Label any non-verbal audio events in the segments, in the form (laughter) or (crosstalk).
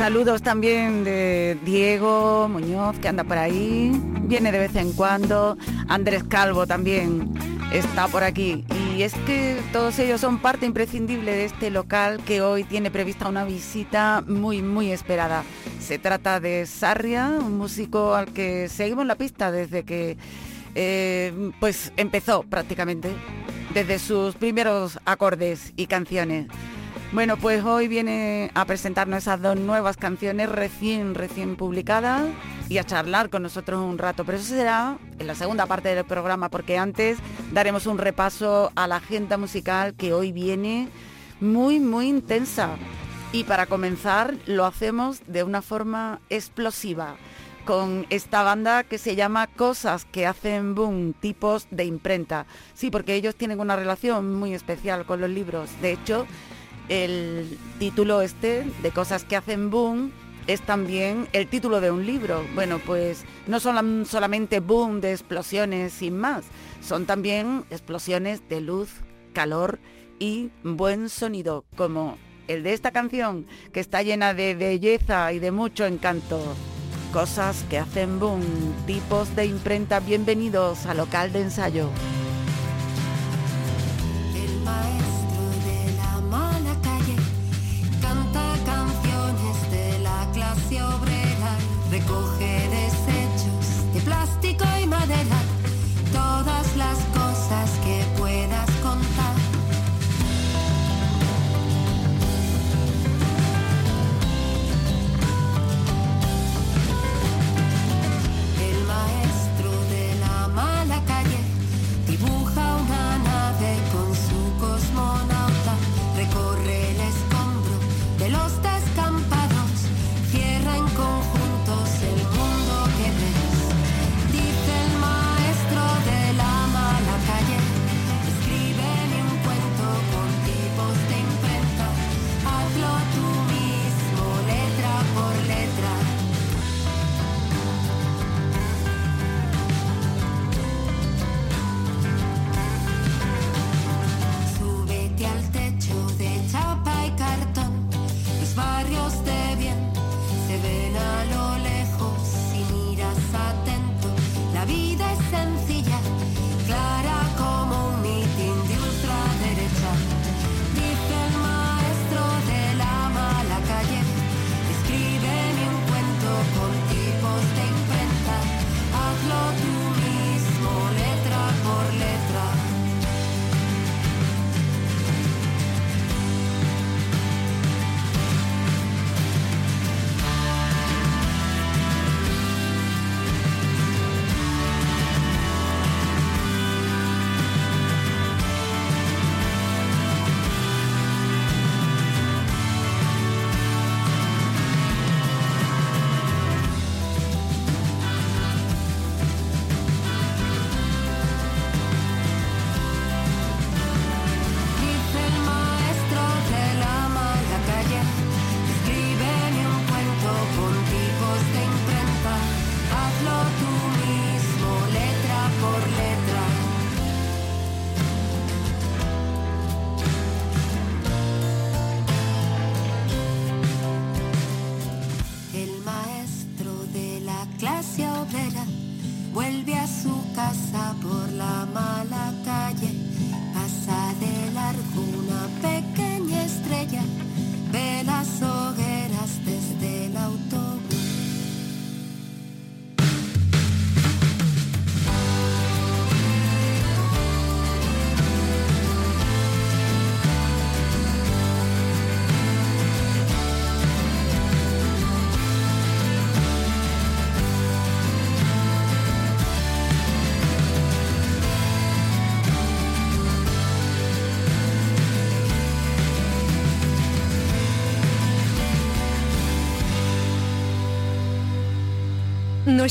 Saludos también de Diego Muñoz, que anda por ahí, viene de vez en cuando. Andrés Calvo también está por aquí. Y es que todos ellos son parte imprescindible de este local que hoy tiene prevista una visita muy, muy esperada. Se trata de Sarria, un músico al que seguimos la pista desde que eh, pues empezó prácticamente, desde sus primeros acordes y canciones. Bueno, pues hoy viene a presentarnos esas dos nuevas canciones recién, recién publicadas y a charlar con nosotros un rato. Pero eso será en la segunda parte del programa, porque antes daremos un repaso a la agenda musical que hoy viene muy, muy intensa. Y para comenzar lo hacemos de una forma explosiva con esta banda que se llama Cosas que hacen boom, tipos de imprenta. Sí, porque ellos tienen una relación muy especial con los libros. De hecho, el título este de Cosas que hacen boom es también el título de un libro. Bueno, pues no son solamente boom de explosiones sin más, son también explosiones de luz, calor y buen sonido, como el de esta canción, que está llena de belleza y de mucho encanto. Cosas que hacen boom, tipos de imprenta, bienvenidos al local de ensayo.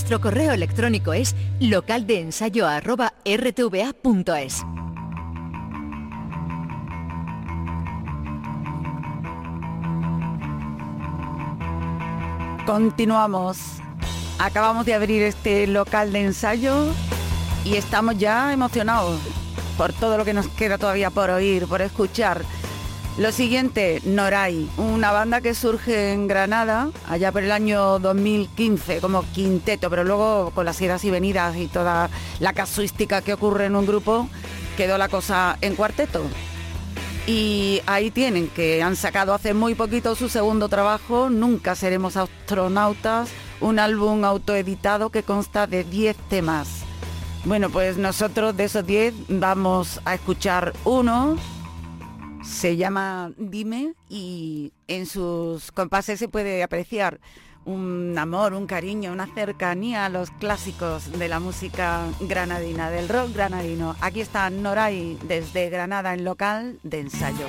Nuestro correo electrónico es localdeensayo.rtva.es. Continuamos. Acabamos de abrir este local de ensayo y estamos ya emocionados por todo lo que nos queda todavía por oír, por escuchar. Lo siguiente, Noray, una banda que surge en Granada allá por el año 2015 como quinteto, pero luego con las idas y venidas y toda la casuística que ocurre en un grupo, quedó la cosa en cuarteto. Y ahí tienen, que han sacado hace muy poquito su segundo trabajo, Nunca seremos astronautas, un álbum autoeditado que consta de 10 temas. Bueno, pues nosotros de esos 10 vamos a escuchar uno se llama Dime y en sus compases se puede apreciar un amor, un cariño, una cercanía a los clásicos de la música granadina, del rock granadino. Aquí está Noray desde Granada en local de ensayo.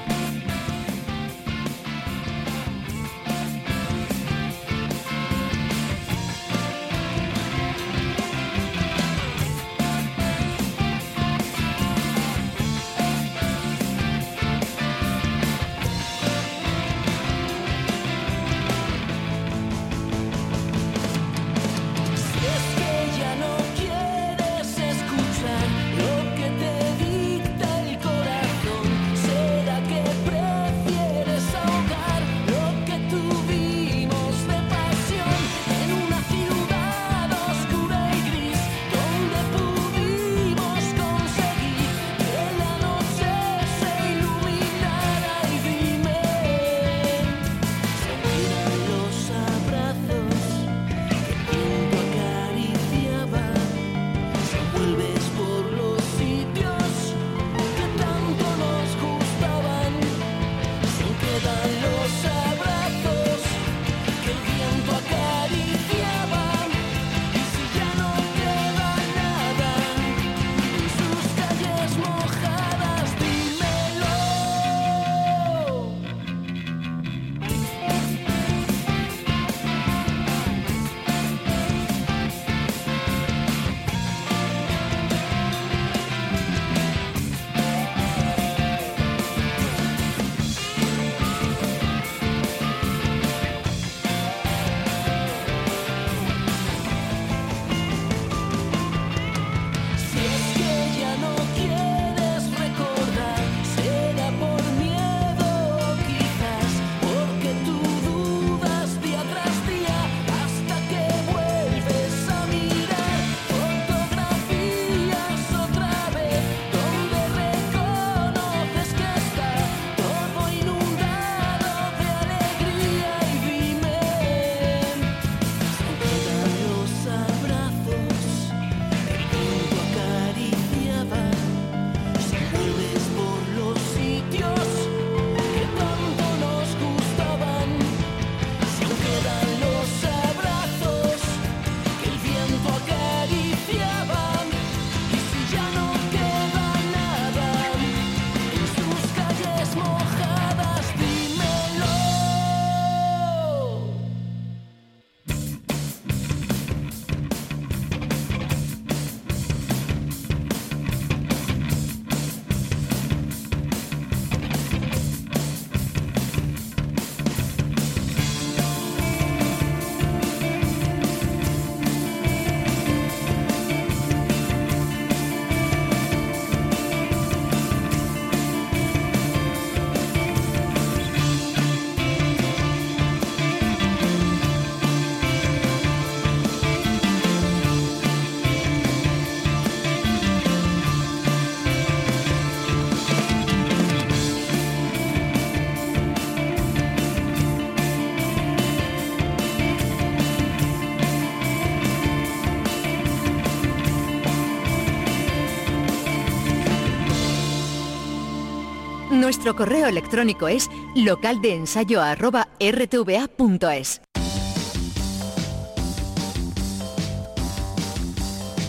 Nuestro correo electrónico es localdeensayo.rtva.es.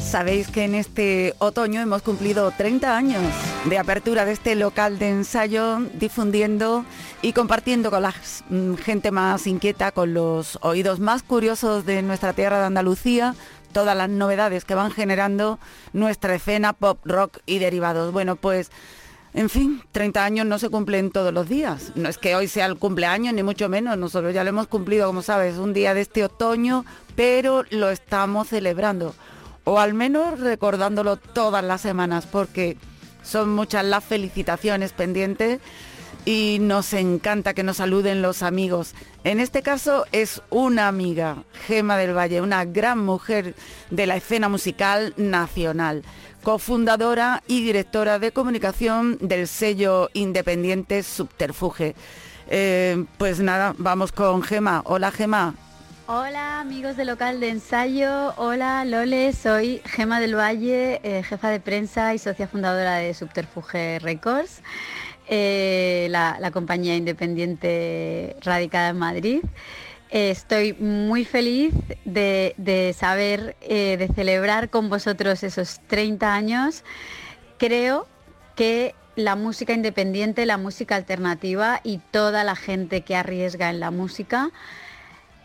Sabéis que en este otoño hemos cumplido 30 años de apertura de este local de ensayo, difundiendo y compartiendo con la mm, gente más inquieta, con los oídos más curiosos de nuestra tierra de Andalucía, todas las novedades que van generando nuestra escena pop, rock y derivados. Bueno, pues en fin, 30 años no se cumplen todos los días. No es que hoy sea el cumpleaños, ni mucho menos. Nosotros ya lo hemos cumplido, como sabes, un día de este otoño, pero lo estamos celebrando. O al menos recordándolo todas las semanas, porque son muchas las felicitaciones pendientes y nos encanta que nos saluden los amigos. En este caso es una amiga, Gema del Valle, una gran mujer de la escena musical nacional cofundadora y directora de comunicación del sello independiente Subterfuge. Eh, pues nada, vamos con Gema. Hola Gema. Hola amigos de local de ensayo, hola Lole, soy Gema del Valle, eh, jefa de prensa y socia fundadora de Subterfuge Records, eh, la compañía independiente radicada en Madrid estoy muy feliz de, saber, eh, de celebrar con vosotros esos 30 años. Creo que la música independiente, la música alternativa y toda la gente que arriesga en la música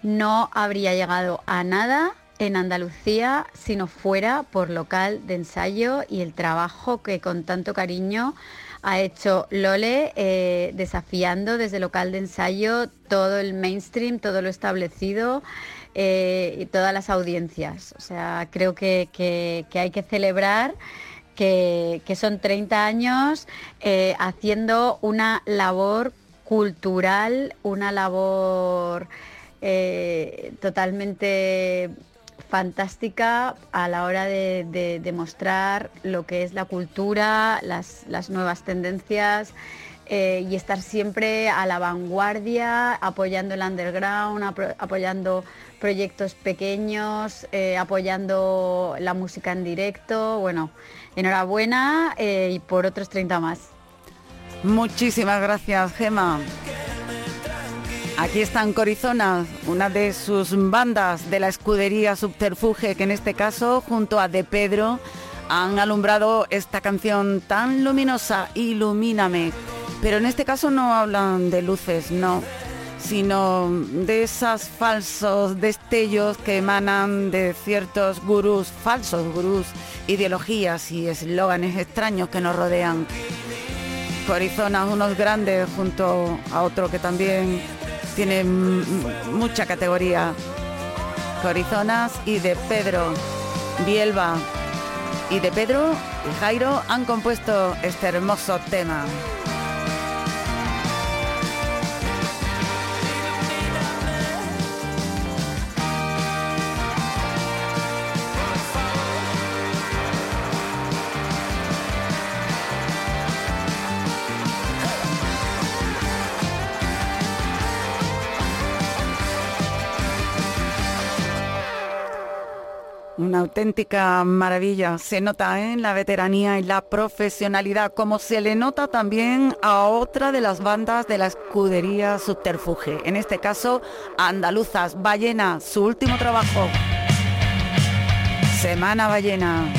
no habría llegado a nada en Andalucía si no fuera por local de ensayo y el trabajo que con tanto cariño ha hecho Lole eh, desafiando desde local de ensayo todo el mainstream, todo lo establecido eh, y todas las audiencias. O sea, creo que, hay que celebrar que, son 30 años eh, haciendo una labor cultural, una labor totalmente fantástica a la hora de, demostrar lo que es la cultura, las, nuevas tendencias eh, y estar siempre a la vanguardia, apoyando el underground, apoyando proyectos pequeños, eh, apoyando la música en directo. Bueno, enhorabuena eh, y por otros 30 más. Muchísimas gracias, Gema. Aquí están Corizona, una de sus bandas de la escudería Subterfuge, que en este caso, junto a De Pedro, han alumbrado esta canción tan luminosa, Ilumíname. Pero en este caso no hablan de luces, no, sino de esos falsos destellos que emanan de ciertos gurús, falsos gurús, ideologías y eslóganes extraños que nos rodean. Corizona, unos grandes junto a otro que también tiene mucha categoría. Corizonas y de Pedro Bielba y de Pedro y Jairo han compuesto este hermoso tema. Una auténtica maravilla. Se nota en la veteranía y la profesionalidad, como se le nota también a otra de las bandas de la escudería Subterfuge. En este caso, Andaluzas, Ballena, su último trabajo. Semana Ballena.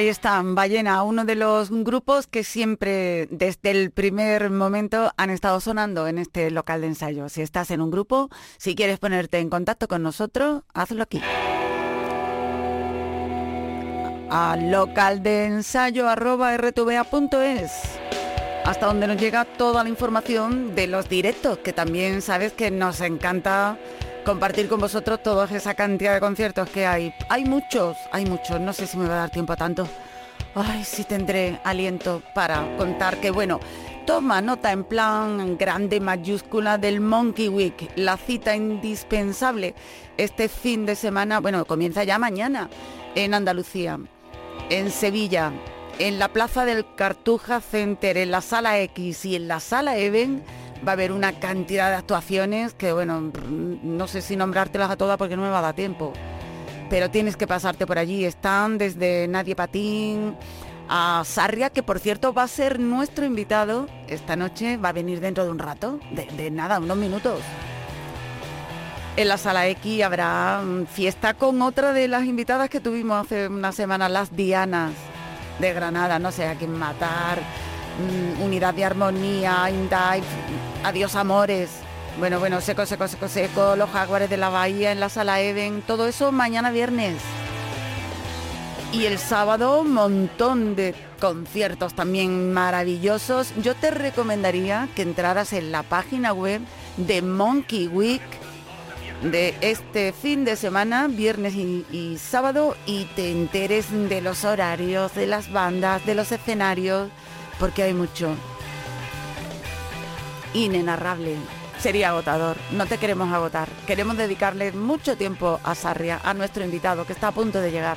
Ahí están, Ballena, uno de los grupos que siempre, desde el primer momento, han estado sonando en este local de ensayo. Si estás en un grupo, si quieres ponerte en contacto con nosotros, hazlo aquí. A local hasta donde nos llega toda la información de los directos, que también sabes que nos encanta compartir con vosotros toda esa cantidad de conciertos que hay. Hay muchos, hay muchos, no sé si me va a dar tiempo a tanto. Ay, sí tendré aliento para contar que bueno, toma nota en plan grande mayúscula del Monkey Week, la cita indispensable este fin de semana, bueno, comienza ya mañana en Andalucía, en Sevilla, en la Plaza del Cartuja Center, en la Sala X y en la Sala Even va a haber una cantidad de actuaciones que, bueno, no sé si nombrártelas a todas porque no me va a dar tiempo. Pero tienes que pasarte por allí. Están desde Nadie Patín a Sarria, que por cierto va a ser nuestro invitado esta noche, va a venir dentro de un rato, de, nada, unos minutos. En la sala X habrá fiesta con otra de las invitadas que tuvimos hace una semana, las Dianas de Granada, no sé a quién matar, mm, unidad de armonía, Indai, adiós amores. Bueno, bueno, seco, seco, seco, seco, los jaguares de la bahía en la sala Eden, todo eso mañana viernes. Y el sábado un montón de conciertos también maravillosos. Yo te recomendaría que entraras en la página web de Monkey Week de este fin de semana, viernes y, sábado, y te enteres de los horarios, de las bandas, de los escenarios, porque hay mucho. Inenarrable. Sería agotador. No te queremos agotar. Queremos dedicarle mucho tiempo a Sarria, a nuestro invitado, que está a punto de llegar.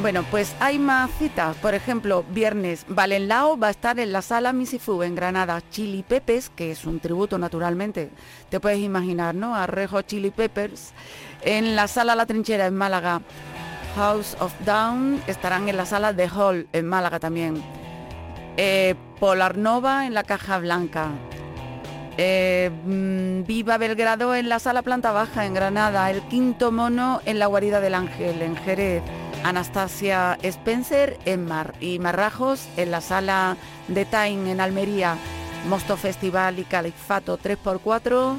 Bueno, pues hay más citas. Por ejemplo, viernes, Valenlao va a estar en la sala Misifu en Granada. Chili Peppers, que es un tributo naturalmente, te puedes imaginar, ¿no? A Rejo Chili Peppers. En la sala La Trinchera en Málaga. House of Down estarán en la sala The Hall en Málaga también. Eh, Polar Nova en la Caja Blanca. Eh, mm, Viva Belgrado en la sala Planta Baja en Granada. El Quinto Mono en la Guarida del Ángel en Jerez. Anastasia Spencer en Mar y Marrajos en la sala de Time en Almería, Mosto Festival y Califato 3x4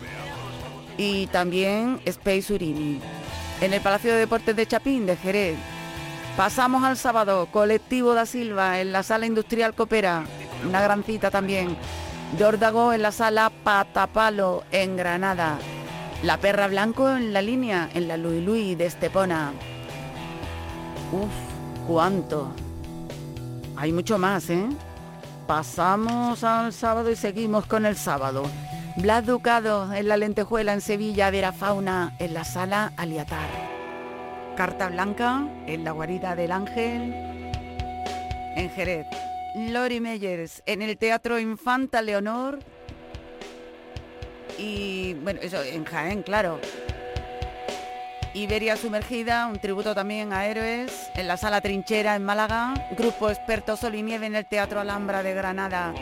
y también Space Urini. En el Palacio de Deportes de Chapín de Jerez. Pasamos al sábado, Colectivo da Silva en la sala industrial Copera, una gran cita también. Dórdago en la sala Patapalo en Granada. La Perra Blanco en la línea en la Lui Lui de Estepona. Uf, cuánto. Hay mucho más, ¿eh? Pasamos al sábado y seguimos con el sábado. Blas Ducado en la Lentejuela en Sevilla, Vera Fauna en la Sala Aliatar. Carta Blanca en la Guarida del Ángel en Jerez. Lori Meyers en el Teatro Infanta Leonor y bueno, eso en Jaén, claro. Iberia Sumergida, un tributo también a héroes, en la Sala Trinchera en Málaga, Grupo Experto Sol y Nieve en el Teatro Alhambra de Granada,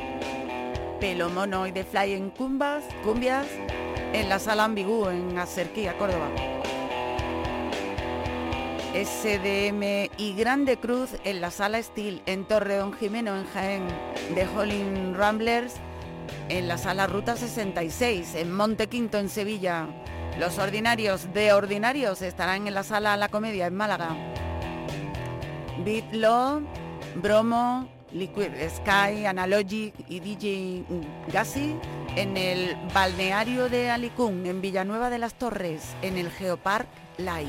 Pelo Mono y de Fly en Cumbas, Cumbias, en la Sala Ambigú en Acerquía, Córdoba. SDM y Grande Cruz en la Sala Steel en Torreón Jimeno en Jaén, de Holling Ramblers en la Sala Ruta 66 en Montequinto en Sevilla. Los ordinarios de ordinarios estarán en la sala La Comedia en Málaga. Law, Bromo, Liquid Sky, Analogic y DJ Gassi en el balneario de Alicún, en Villanueva de las Torres, en el Geopark Light.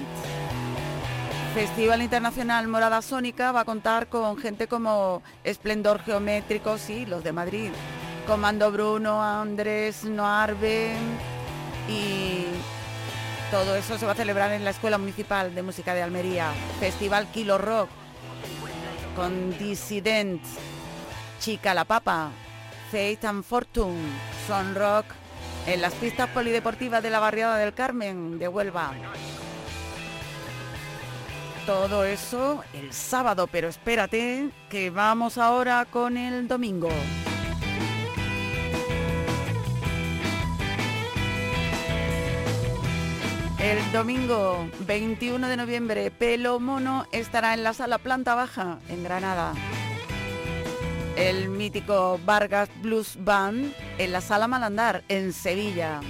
Festival Internacional Morada Sónica va a contar con gente como Esplendor Geométrico, sí, los de Madrid, Comando Bruno, Andrés Noarbe y todo eso se va a celebrar en la Escuela Municipal de Música de Almería. Festival Kilo Rock con Dissident, Chica la Papa, Faith and Fortune, Son Rock en las pistas polideportivas de la barriada del Carmen de Huelva. Todo eso el sábado, pero espérate que vamos ahora con el domingo. El domingo 21 de noviembre, Pelo Mono estará en la sala planta baja en Granada. El mítico Vargas Blues Band en la sala Malandar en Sevilla.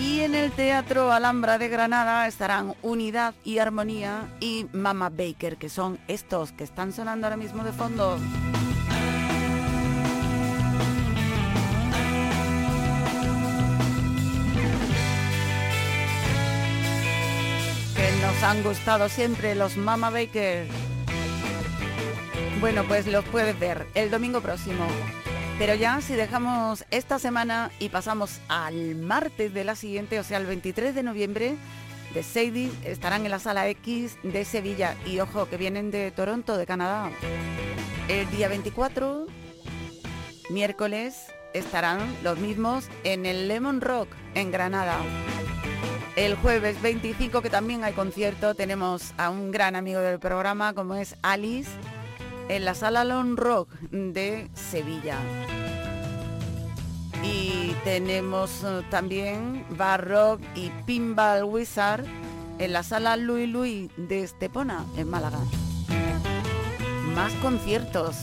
Y en el Teatro Alhambra de Granada estarán Unidad y Armonía y Mama Baker, que son estos que están sonando ahora mismo de fondo. Que nos han gustado siempre los Mama Baker. Bueno, pues los puedes ver el domingo próximo. Pero ya si dejamos esta semana y pasamos al martes de la siguiente, o sea, el 23 de noviembre, de Sadie estarán en la sala X de Sevilla y ojo que vienen de Toronto, de Canadá. El día 24, miércoles, estarán los mismos en el Lemon Rock en Granada. El jueves 25, que también hay concierto, tenemos a un gran amigo del programa como es Alice en la sala Lone Rock de Sevilla. Y tenemos eh, también Bar Rock y Pinball Wizard en la sala Louis Louis de Estepona, en Málaga. Más conciertos,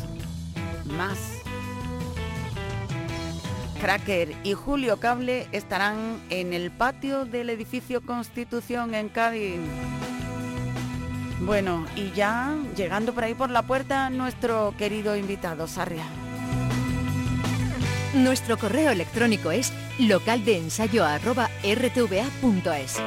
más. Cracker y Julio Cable estarán en el patio del edificio Constitución en Cádiz. Bueno, y ya llegando por ahí por la puerta nuestro querido invitado, Sarria. Nuestro correo electrónico es localdeensayo@rtva.es.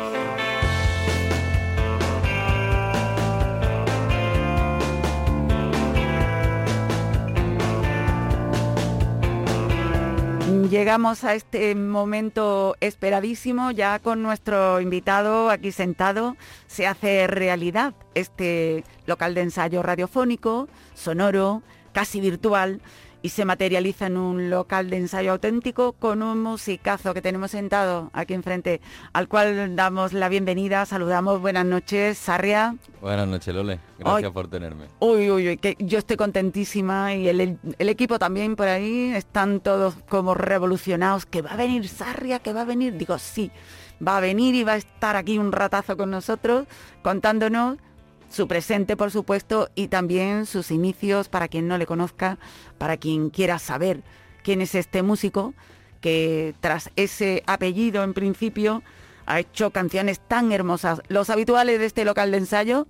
Llegamos a este momento esperadísimo, ya con nuestro invitado aquí sentado, se hace realidad este local de ensayo radiofónico, sonoro, casi virtual, y se materializa en un local de ensayo auténtico con un musicazo que tenemos sentado aquí enfrente, al cual damos la bienvenida, saludamos, buenas noches, Sarria. Buenas noches, Lole. Gracias por tenerme. Uy, uy, uy, que yo estoy contentísima y el, el equipo también por ahí, están todos como revolucionados, que va a venir Sarria, que va a venir, digo, sí, va a venir y va a estar aquí un ratazo con nosotros contándonos su presente, por supuesto, y también sus inicios para quien no le conozca, para quien quiera saber quién es este músico que tras ese apellido en principio ha hecho canciones tan hermosas. Los habituales de este local de ensayo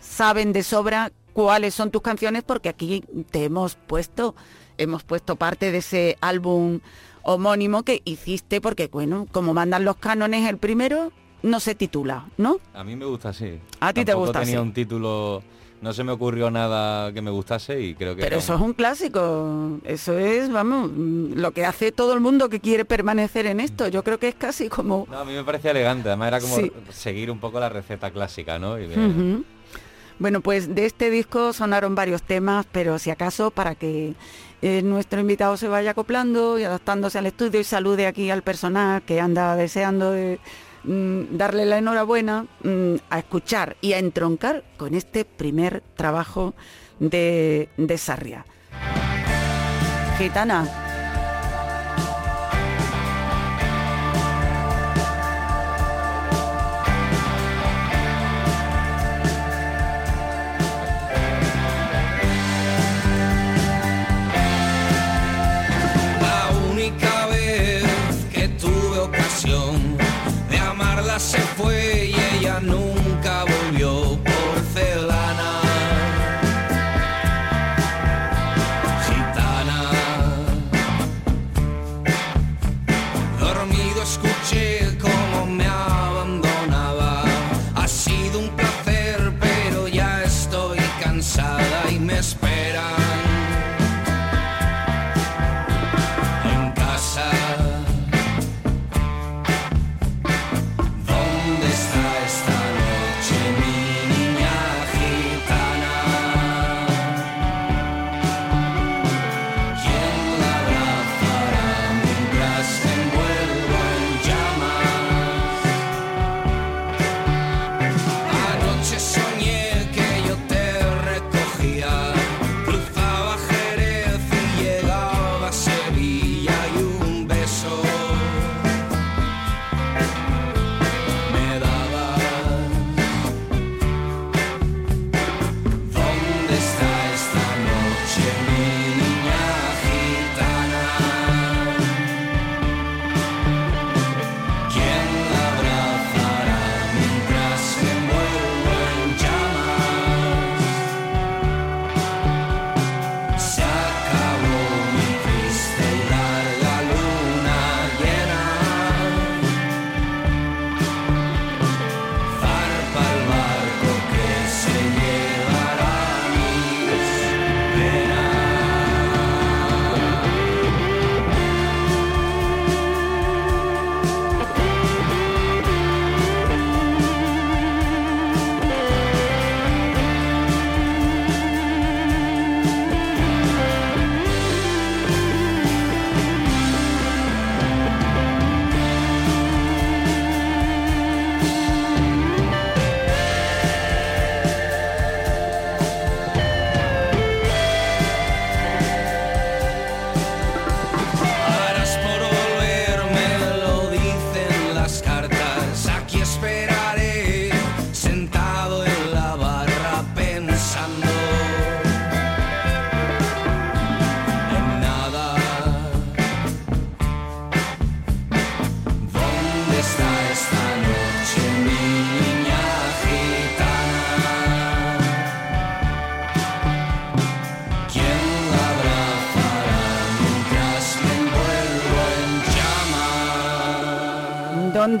saben de sobra cuáles son tus canciones porque aquí te hemos puesto, hemos puesto parte de ese álbum homónimo que hiciste porque, bueno, como mandan los cánones, el primero no se titula, ¿no? A mí me gusta así. A ti te gusta tenía así. un título, no se me ocurrió nada que me gustase y creo que... Pero eso es un clásico, eso es, vamos, mm, lo que hace todo el mundo que quiere permanecer en esto. Yo creo que es casi como... No, a mí me parecía elegante, además era como Sí. seguir un poco la receta clásica, ¿no? Y. Bueno, pues de este disco sonaron varios temas, pero si acaso para que eh, nuestro invitado se vaya acoplando y adaptándose al estudio y salude aquí al personal que anda deseando de, mm, darle la enhorabuena mm, a escuchar y a entroncar con este primer trabajo de, de Sarria. Gitana.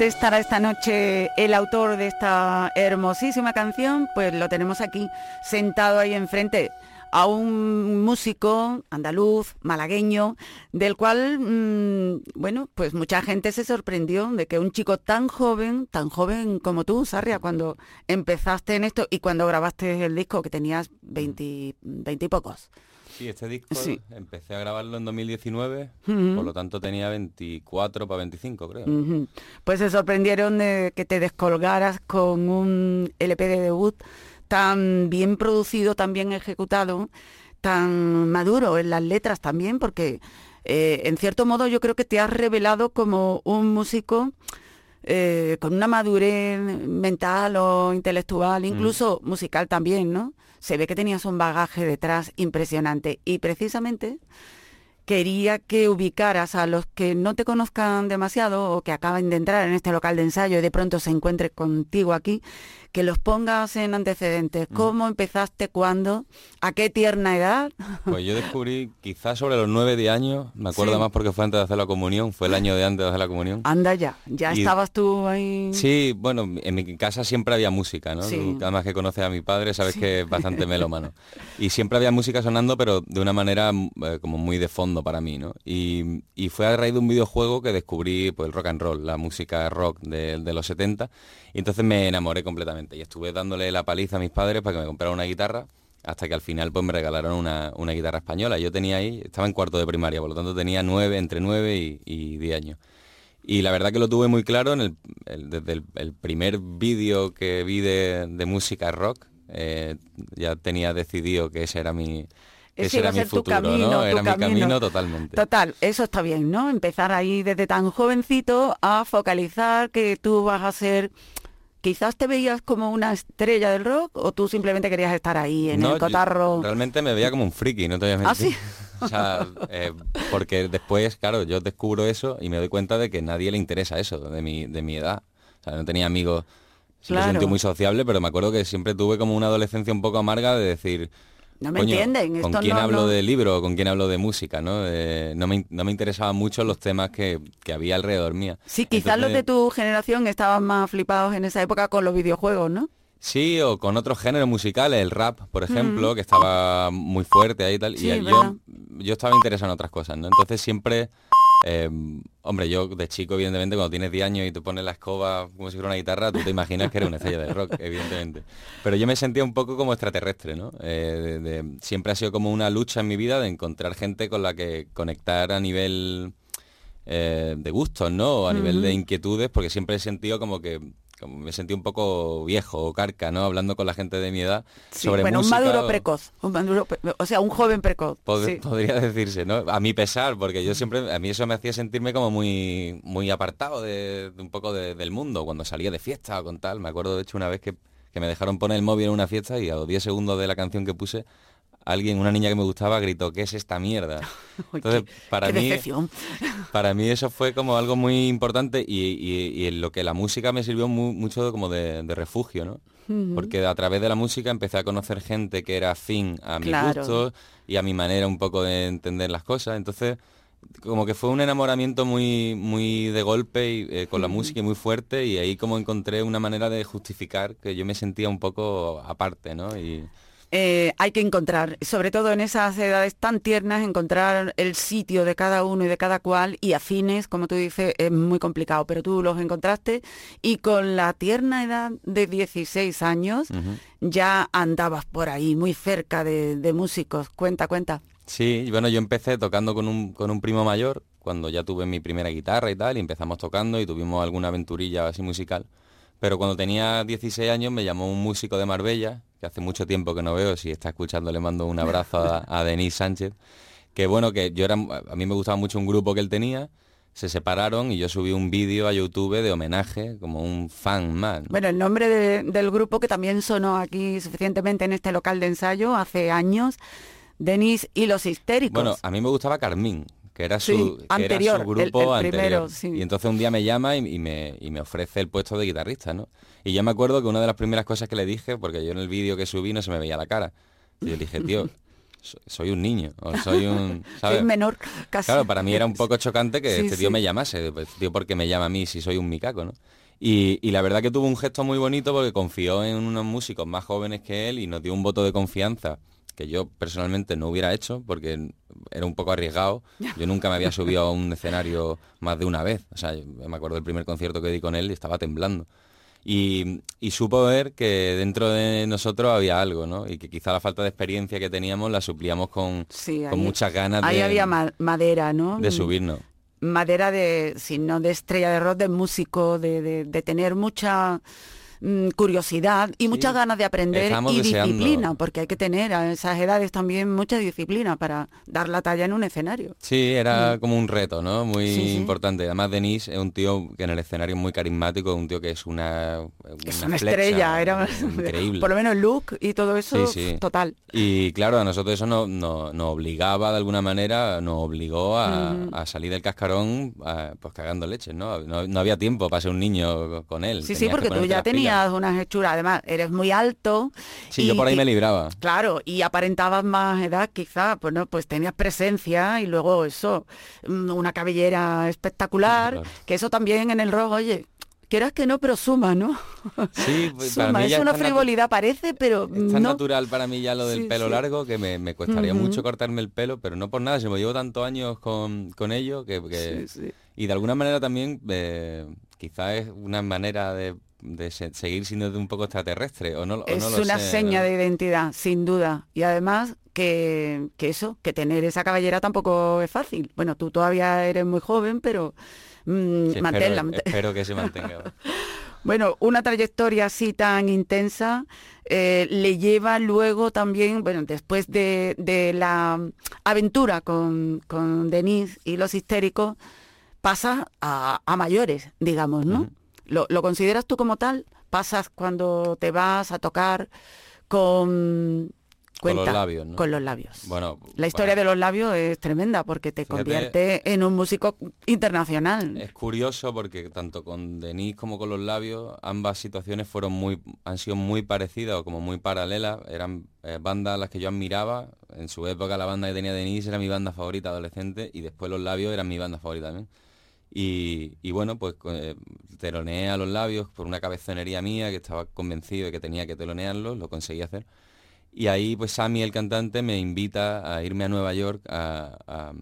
¿Dónde estará esta noche el autor de esta hermosísima canción? Pues lo tenemos aquí, sentado ahí enfrente a un músico andaluz, malagueño, del cual, mm, bueno, pues mucha gente se sorprendió de que un chico tan joven, tan joven como tú, Sarria, cuando empezaste en esto y cuando grabaste el disco que tenías 20, 20 y pocos. Sí, este disco Sí. empecé a grabarlo en 2019, Ujú. por lo tanto tenía 24 para 25, creo. Pues se sorprendieron de que te descolgaras con un LP de debut tan bien producido, tan bien ejecutado, tan maduro en las letras también, porque eh, en cierto modo yo creo que te has revelado como un músico eh, con una madurez mental o intelectual, incluso musical también, ¿no? Se ve que tenías un bagaje detrás impresionante y precisamente quería que ubicaras a los que no te conozcan demasiado o que acaben de entrar en este local de ensayo y de pronto se encuentre contigo aquí, que los pongas en antecedentes. ¿Cómo empezaste? ¿Cuándo? ¿A qué tierna edad? Pues yo descubrí quizás sobre los 9 de años, me acuerdo Sí. más porque fue antes de hacer la comunión, fue el año de antes de hacer la comunión. Anda ya, ya Y- estabas tú ahí. Sí, bueno, en mi casa siempre había música, ¿no? Sí. Además que conoces a mi padre, sabes que es bastante melómano. Y siempre había música sonando, pero de una manera mm, eh, como muy de fondo para mí, ¿no? Y, fue a raíz de un videojuego que descubrí pues, el rock and roll, la música rock de, los 70, y entonces me enamoré completamente. Y estuve dándole la paliza a mis padres para que me compraran una guitarra, hasta que al final pues me regalaron una, guitarra española. Yo tenía ahí, estaba en cuarto de primaria, por lo tanto tenía nueve, entre 9 y, y 10 años. Y la verdad que lo tuve muy claro en el, desde el, primer vídeo que vi de, música rock. eh, ya tenía decidido que ese era mi, Ese ese iba era a mi ser tu camino, ¿no? tu Era mi camino. camino totalmente. Total, eso está bien, ¿no? Empezar ahí desde tan jovencito a focalizar que tú vas a ser... Quizás te veías como una estrella del rock o tú simplemente querías estar ahí en No, el cotarro. realmente me veía como un friki, no te voy a ¿Ah, sí? O sea, (laughs) eh, porque después, claro, yo descubro eso y me doy cuenta de que nadie le interesa eso de mi, de mi edad. O sea, no tenía amigos, siempre Claro. sentí muy sociable, pero me acuerdo que siempre tuve como una adolescencia un poco amarga de decir, No me Coño, entienden. ¿Con esto quién no- hablo no- de libro o con quién hablo de música? ¿no? Eh, no, me, no me interesaban mucho los temas que, que había alrededor mía. Sí, quizás los de tu generación estaban más flipados en esa época con los videojuegos, ¿no? Sí, o con otros géneros musicales, el rap, por ejemplo, que estaba muy fuerte ahí y tal. Sí, y yo, yo estaba interesado en otras cosas, ¿no? Entonces siempre, eh, hombre, yo de chico, evidentemente, cuando tienes 10 años y te pones la escoba como si fuera una guitarra, tú te imaginas que eres una estrella de rock, (laughs) evidentemente. Pero yo me sentía un poco como extraterrestre, ¿no? Eh, de- de- siempre ha sido como una lucha en mi vida de encontrar gente con la que conectar a nivel eh, de gustos, ¿no? O a nivel de inquietudes, porque siempre he sentido como que como me sentí un poco viejo o carca, ¿no? Hablando con la gente de mi edad Sí, sobre bueno, música. un maduro o- precoz, un maduro, o sea, un joven precoz. pod- sí. Podría decirse, ¿no? A mi pesar, porque yo siempre, a mí eso me hacía sentirme como muy, muy apartado de, de un poco de- del mundo, cuando salía de fiesta o con tal. Me acuerdo, de hecho, una vez que, que me dejaron poner el móvil en una fiesta y a los 10 segundos de la canción que puse, alguien, una niña que me gustaba, gritó, ¿qué es esta mierda? (laughs) Entonces, para mí, para mí eso fue como algo muy importante y, y- y en lo que la música me sirvió mu- mucho como de, de refugio, ¿no? Porque a través de la música empecé a conocer gente que era afín a mis Claro. gustos y a mi manera un poco de entender las cosas. Entonces, como que fue un enamoramiento muy, muy de golpe y, eh, con la música y muy fuerte y ahí como encontré una manera de justificar que yo me sentía un poco aparte, ¿no? Y, Eh, hay que encontrar, sobre todo en esas edades tan tiernas, encontrar el sitio de cada uno y de cada cual y afines, como tú dices, es muy complicado, pero tú los encontraste y con la tierna edad de 16 años ya andabas por ahí, muy cerca de, de músicos. Cuenta, cuenta. Sí, bueno, yo empecé tocando con un, con un primo mayor, cuando ya tuve mi primera guitarra y tal, y empezamos tocando y tuvimos alguna aventurilla así musical. Pero cuando tenía 16 años me llamó un músico de Marbella, que hace mucho tiempo que no veo, si está escuchando le mando un abrazo a, a Denis Sánchez, que bueno, que yo era, a mí me gustaba mucho un grupo que él tenía, se separaron y yo subí un vídeo a YouTube de homenaje, como un fan man. Bueno, el nombre de- del grupo que también sonó aquí suficientemente en este local de ensayo hace años, Denis y los histéricos. Bueno, a mí me gustaba Carmín, que era su, Sí, que era anterior, su grupo el anterior. primero, sí. Y entonces un día me llama y, y me, y me ofrece el puesto de guitarrista, ¿no? Y yo me acuerdo que una de las primeras cosas que le dije, porque yo en el vídeo que subí no se me veía la cara, y yo le dije, tío, (laughs) so- soy un niño, o soy un... (laughs) ¿sabes? Es menor, casi. Claro, para mí era un poco chocante que Sí, este tío me llamase, pues, tío, porque me llama a mí si soy un micaco, ¿no? Y, y la verdad que tuvo un gesto muy bonito porque confió en unos músicos más jóvenes que él y nos dio un voto de confianza que yo personalmente no hubiera hecho porque era un poco arriesgado. (laughs) Yo nunca me había subido a un escenario más de una vez. O sea, me acuerdo del primer concierto que di con él y estaba temblando. Y, y supo ver que dentro de nosotros había algo, ¿no? Y que quizá la falta de experiencia que teníamos la suplíamos con, Sí, con ahí- muchas ganas Ahí de, había ma- madera, ¿no? de subirnos. Madera de, si no de estrella de rock, de músico, de, de- de tener mucha mm, curiosidad y muchas ganas de aprender Estábamos y deseando. disciplina, porque hay que tener a esas edades también mucha disciplina para dar la talla en un escenario. Sí, era como un reto, ¿no? Muy Mm. Sí, importante. Además, Denis es un tío que en el escenario es muy carismático, un tío que es una, Es una flecha, estrella, era (laughs) increíble. por lo menos el look y todo eso, total. Y claro, a nosotros eso nos, nos- nos obligaba de alguna manera, nos obligó a, a salir del cascarón a- pues cagando leches, ¿no? ¿no? no había tiempo para ser un niño con él. Sí, sí, tenías que porque tú ya pilas. Tenías unas hechuras, además eres muy alto. Sí, yo por ahí me libraba. Claro, y aparentabas más edad quizá, pues no, pues tenías presencia y luego eso, mm, una cabellera espectacular, Claro. que eso también en el rock, oye, quieras que no, pero suma, ¿no? (laughs) Sí, (laughs) pues, para suma, mí es una frivolidad parece, pero Es tan no. natural para mí ya lo del Sí, pelo sí. largo que me, me costaría mucho cortarme el pelo, pero no por nada, se me llevo tantos años con, con ello que, que- Sí, sí. y de alguna manera también eh, quizás es una manera de, de se- seguir siendo de un poco extraterrestre o no, o Es no lo una sé, seña ¿no? de identidad, sin duda. Y además que, que eso, que tener esa cabellera tampoco es fácil. Bueno, tú todavía eres muy joven, pero mm, Sí, manténla. espero, que se (laughs) mantenga. Bueno, una trayectoria así tan intensa eh, le lleva luego también, bueno, después de, de la aventura con, con Denise y los histéricos, pasa a, a mayores, digamos, ¿no? ¿Lo, lo consideras tú como tal? ¿Pasas cuando te vas a tocar con... Con los labios, ¿no? Con los labios. Bueno, La historia bueno, de los labios es tremenda porque te Fíjate. convierte en un músico internacional. Es curioso porque tanto con Denise como con los labios, ambas situaciones fueron muy, han sido muy parecidas o como muy paralelas. Eran eh, bandas a las que yo admiraba. En su época la banda que tenía Denise era mi banda favorita adolescente y después los labios eran mi banda favorita también. Y, bueno, pues eh, teloneé a los labios por una cabezonería mía que estaba convencido de que tenía que telonearlos, lo conseguí hacer. Y ahí pues Sammy, el cantante, me invita a irme a Nueva York a,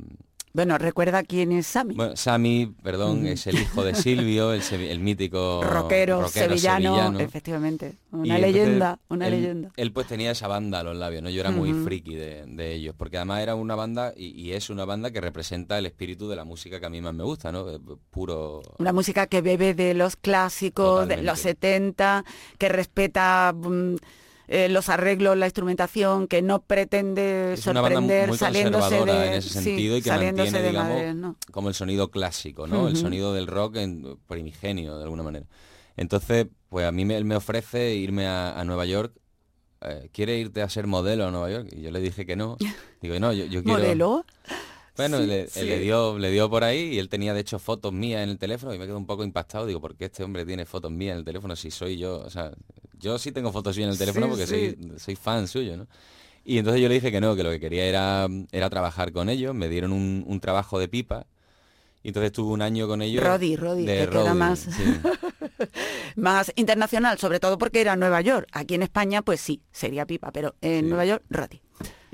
Bueno, recuerda quién es Sammy. bueno, Sammy, perdón, es el hijo de Silvio, el, mítico rockero, sevillano, efectivamente. Y Una entonces leyenda, una él, leyenda. Él pues tenía esa banda a los labios, ¿no? Yo era muy friki de, de ellos, porque además era una banda y, y es una banda que representa el espíritu de la música que a mí más me gusta, ¿no? Eh, Puro... Una música que bebe de los clásicos, de los 70, que respeta mm, eh, los arreglos, la instrumentación, que no pretende Es una banda sorprender muy saliéndose de, en ese sí, sentido y que mantiene, de digamos, como el sonido clásico, ¿no? El sonido del rock en, primigenio, de alguna manera. Entonces, pues a mí me, él me ofrece irme a, a Nueva York. eh, ¿Quiere irte a ser modelo a Nueva York? Y yo le dije que no. (laughs) Digo, no, yo, yo quiero... ¿Modelo? Bueno, Sí, le, sí. le dio, le dio por ahí y él tenía de hecho fotos mías en el teléfono y me quedé un poco impactado. Digo, ¿por qué este hombre tiene fotos mías en el teléfono si soy yo? O sea, yo sí tengo fotos suyas en el teléfono Sí, porque sí. Soy, soy fan suyo, ¿no? Y entonces yo le dije que no, que lo que quería era, era trabajar con ellos. Me dieron un, un trabajo de pipa. Y entonces estuve un año con ellos. Roddy, Roddy, te queda más. sí. (laughs) Más internacional, sobre todo porque era Nueva York. Aquí en España, pues sí, sería pipa, pero en Sí. Nueva York, Roddy.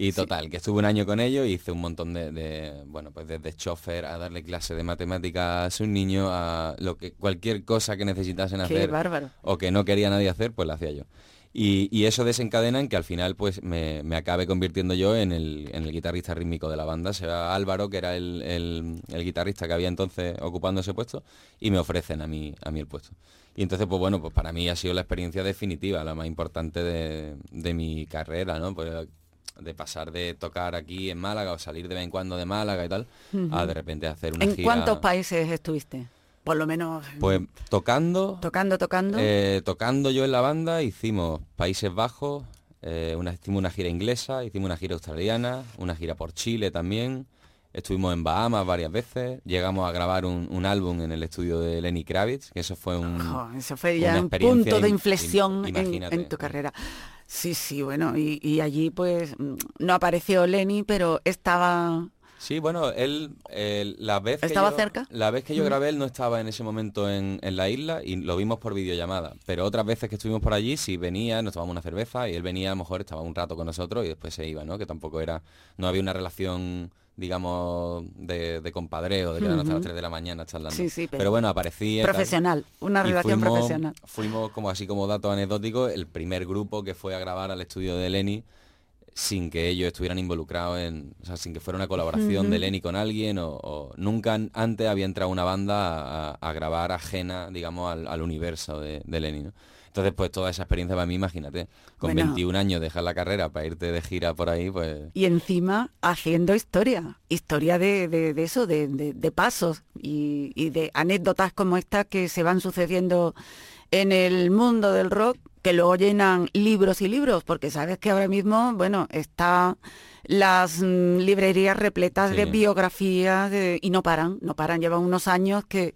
Y total, que estuve un año con ellos, hice un montón de, de, bueno, pues desde chofer a darle clase de matemáticas a sus niños, a lo que cualquier cosa que necesitasen Qué hacer bárbaro. o que no quería nadie hacer, pues lo hacía yo. Y, y eso desencadena en que al final pues me, me acabe convirtiendo yo en el, en el guitarrista rítmico de la banda. Se va Álvaro, que era el, el- el guitarrista que había entonces ocupando ese puesto, y me ofrecen a mí, a mí el puesto. Y entonces, pues bueno, pues para mí ha sido la experiencia definitiva, la más importante de, de mi carrera, ¿no? Pues de pasar de tocar aquí en Málaga o salir de vez en cuando de Málaga y tal, a de repente hacer una ¿En gira. cuántos países estuviste? Por lo menos Pues tocando, tocando, tocando. eh, tocando yo en la banda hicimos Países Bajos, eh, una, hicimos una gira inglesa, hicimos una gira australiana, una gira por Chile también, Estuvimos en Bahamas varias veces, llegamos a grabar un, un álbum en el estudio de Lenny Kravitz, que eso fue un... Jo, eso fue ya un punto de inflexión im- en, tu carrera. Sí, sí, bueno, y, y allí pues mm, no apareció Lenny, pero estaba... Sí, bueno, él, eh, la vez que ¿Estaba yo- cerca? La vez que yo grabé, él no estaba en ese momento en, en la isla y lo vimos por videollamada. Pero otras veces que estuvimos por allí, sí venía, nos tomamos una cerveza y él venía, a lo mejor estaba un rato con nosotros y después se iba, ¿no? Que tampoco era, no había una relación digamos, de, de compadreo, de quedarnos hasta las Ujú. 3 de la mañana charlando. Sí, sí, pero pero, bueno, aparecía... tal. Profesional, una relación fuimos- profesional. Fuimos, como así como dato anecdótico, el primer grupo que fue a grabar al estudio de Lenny sin que ellos estuvieran involucrados en, o sea, sin que fuera una colaboración de Lenny con alguien o, o nunca an- antes había entrado una banda a, a grabar ajena, digamos, al, al universo de, de Lenny, ¿no? Entonces, pues toda esa experiencia para mí, imagínate, con Bueno. 21 años dejar la carrera para irte de gira por ahí, pues... Y encima haciendo historia, historia de, de- de eso, de, de- pasos y, y de anécdotas como estas que se van sucediendo en el mundo del rock, que luego llenan libros y libros, porque sabes que ahora mismo, bueno, está las mm, librerías repletas de biografías de- y no paran, no paran, llevan unos años que...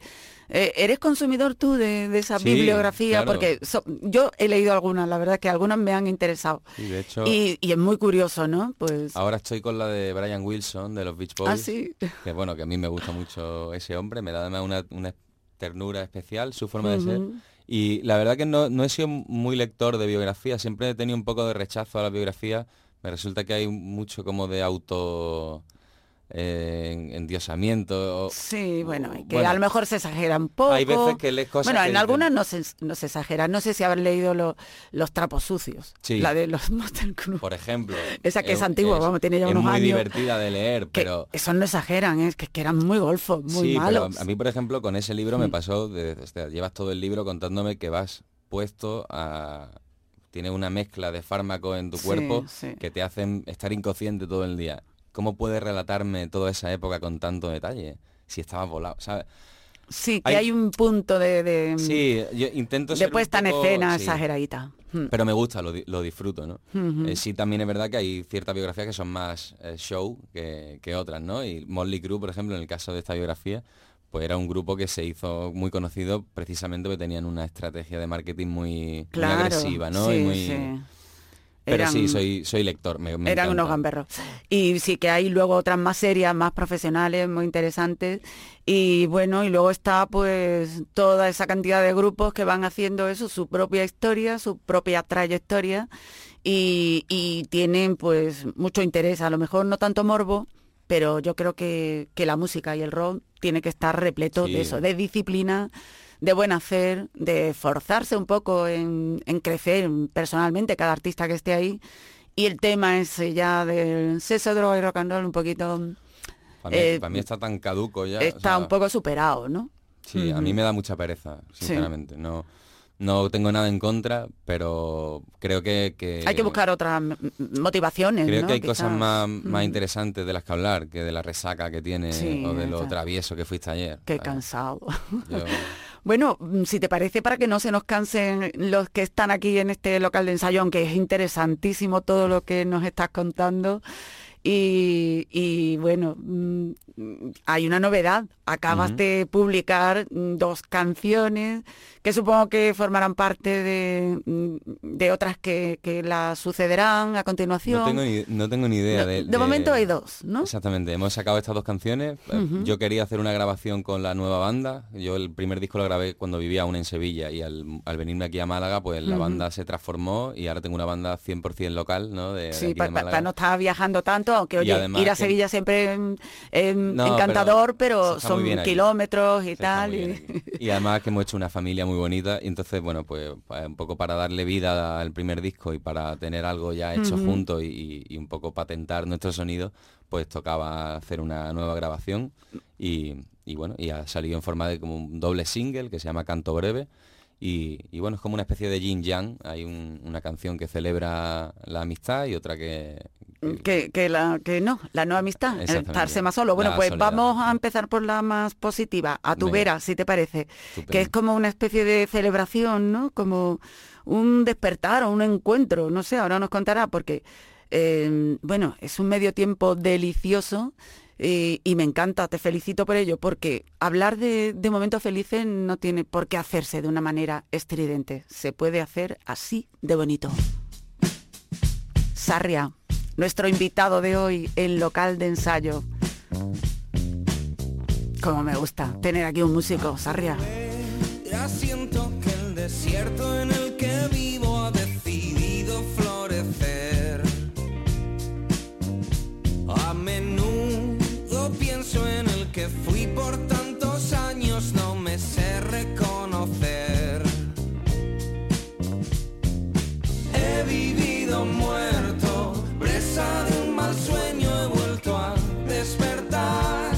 eh, ¿Eres consumidor tú de, de esa Sí, bibliografía? claro. Porque so- yo he leído algunas, la verdad que algunas me han interesado. Y de hecho, Y, y es muy curioso, ¿no? Pues... ahora estoy con la de Brian Wilson, de los Beach Boys. Ah, sí. que bueno, que a mí me gusta mucho ese hombre, me da además una, una ternura especial, su forma de ser. Y la verdad que no, no he sido muy lector de biografía, siempre he tenido un poco de rechazo a la biografía. Me resulta que hay mucho como de auto eh, en- endiosamiento. o- Sí, bueno, que Bueno, a lo mejor se exagera un poco. Hay veces que lees cosas Bueno, que en algunas no se, no se exagera. No sé si habrán leído lo- los trapos sucios. Sí. La de los. (laughs) Por ejemplo. Esa que es antigua, vamos, tiene ya es unos muy años. divertida de leer, Que pero... Eso no exageran, es que, que eran muy golfos, muy sí, malos. pero a mí, por ejemplo, con ese libro me Mm. pasó, de, o sea, llevas todo el libro contándome que vas puesto a... Tienes una mezcla de fármacos en tu Sí, cuerpo sí. que te hacen estar inconsciente todo el día. ¿Cómo puedes relatarme toda esa época con tanto detalle? Si estabas volado, ¿sabes? Sí, que hay- hay, un punto de, de, Sí, yo intento de ser un puesta en poco- escena sí, exageradita. Mm. Pero me gusta, lo, lo disfruto, ¿no? Eh, sí, también es verdad que hay ciertas biografías que son más eh, show que, que otras, ¿no? Y Motley Crue, por ejemplo, en el caso de esta biografía, pues era un grupo que se hizo muy conocido precisamente porque tenían una estrategia de marketing muy, agresiva, ¿no? sí, y muy... sí. Pero Eran- sí, soy, soy lector, me, me Eran encanta. unos gamberros. Y sí que hay luego otras más serias, más profesionales, muy interesantes. Y bueno, y luego está pues toda esa cantidad de grupos que van haciendo eso, su propia historia, su propia trayectoria. Y, y tienen pues mucho interés, a lo mejor no tanto morbo, pero yo creo que, que la música y el rock tiene que estar repleto Sí. de eso, de disciplina, de buen hacer, de forzarse un poco en, en crecer personalmente cada artista que esté ahí. Y el tema ese ya del sexo, droga y rock and roll un poquito Para mí, eh, para mí está tan caduco ya. o está sea, un poco superado, ¿no? Sí, a mí me da mucha pereza, Sí. sinceramente. No, no tengo nada en contra, pero creo que... que- Hay que buscar otras motivaciones. Creo ¿no? que hay Quizás. cosas más, más Mm. interesantes de las que hablar que de la resaca que tiene Sí, o de lo está. travieso que fuiste ayer. Qué ¿sabes? cansado. Yo- (laughs) Bueno, mm, si te parece, para que no se nos cansen los que están aquí en este local de ensayo, aunque es interesantísimo todo lo que nos estás contando. Y, y, bueno, mm, mm, hay una novedad. Acabas de publicar mm, dos canciones que supongo que formarán parte de, de otras que, que las sucederán a continuación. no, tengo ni, no tengo ni idea. No, de, de momento hay dos, ¿no? Exactamente, hemos sacado estas dos canciones. Eh. Yo quería hacer una grabación con la nueva banda. Yo el primer disco lo grabé cuando vivía aún en Sevilla y al, al venirme aquí a Málaga, pues la banda se transformó y ahora tengo una banda 100% local, ¿no? De, Sí, no estar viajando tanto, Y oye, además ir a que- Sevilla siempre es No, encantador, pero son kilómetros y Se tal. y- además que hemos hecho una familia muy bonita y entonces, bueno, pues pa- un poco para darle vida al primer disco y para tener algo ya hecho Ujú. juntos y, y un poco patentar nuestro sonido, pues tocaba hacer una nueva grabación y, y bueno, y ha salido en forma de como un doble single que se llama Canto Breve. Y, y bueno, es como una especie de yin yang. Hay un- una canción que celebra la amistad y otra que, que, que la, que no, la no amistad, el Exactamente. estarse más solo. Bueno, La pues soledad. vamos a empezar por la más positiva, a tu Venga. vera, si te parece, que es como una especie de celebración, ¿no? Como un despertar o un encuentro, no sé, ahora nos contará, porque, eh, bueno, es un medio tiempo delicioso Y, y me encanta, te felicito por ello, porque hablar de, de momentos felices no tiene por qué hacerse de una manera estridente. Se puede hacer así de bonito. Sarria, nuestro invitado de hoy en local de ensayo. Como me gusta tener aquí un músico, Sarria. Ya siento que el desierto en el que vivo ha decidido florecer. En el que fui por tantos años, no me sé reconocer. He vivido muerto, presa de un mal sueño, he vuelto a despertar.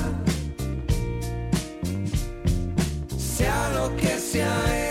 Sea lo que sea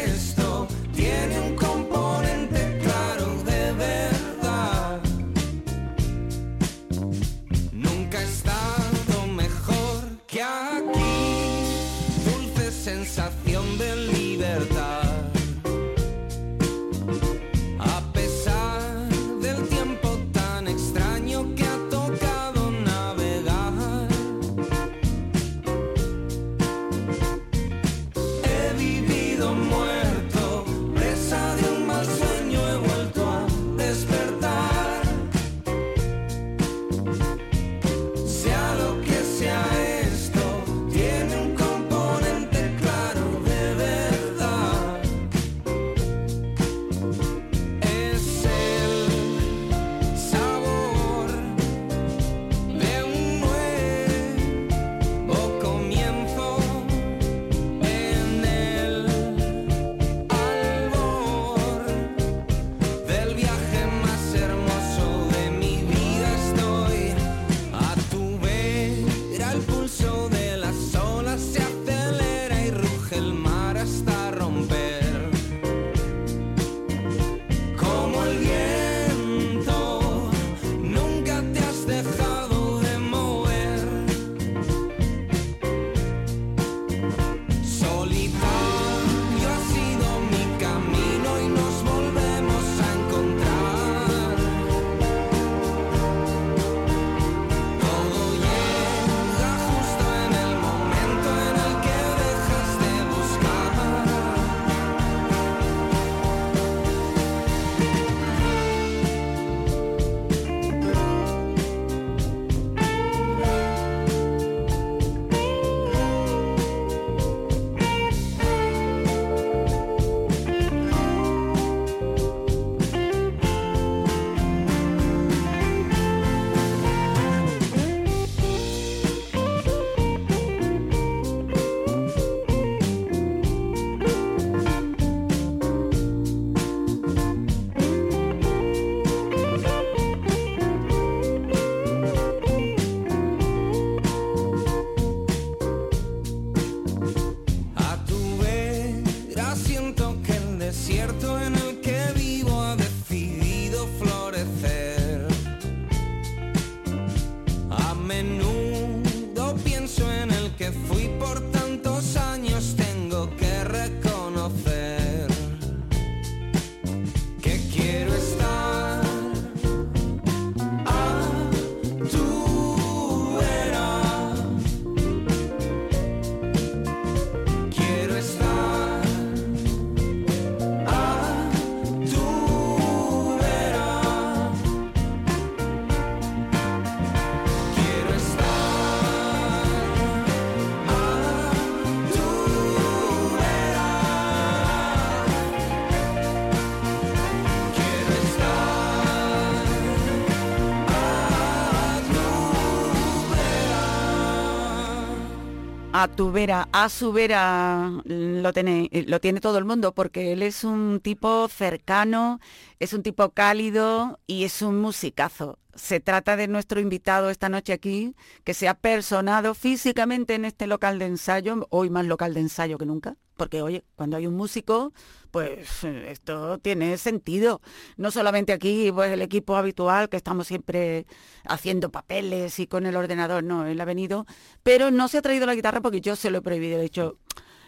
a tu vera. A su vera lo tiene, lo tiene todo el mundo porque él es un tipo cercano, es un tipo cálido y es un musicazo. Se trata de nuestro invitado esta noche aquí, que se ha personado físicamente en este local de ensayo, hoy más local de ensayo que nunca, porque oye, cuando hay un músico, pues eh, esto tiene sentido. No solamente aquí, pues el equipo habitual, que estamos siempre haciendo papeles y con el ordenador, no, él ha venido, pero no se ha traído la guitarra porque yo se lo he prohibido, he dicho,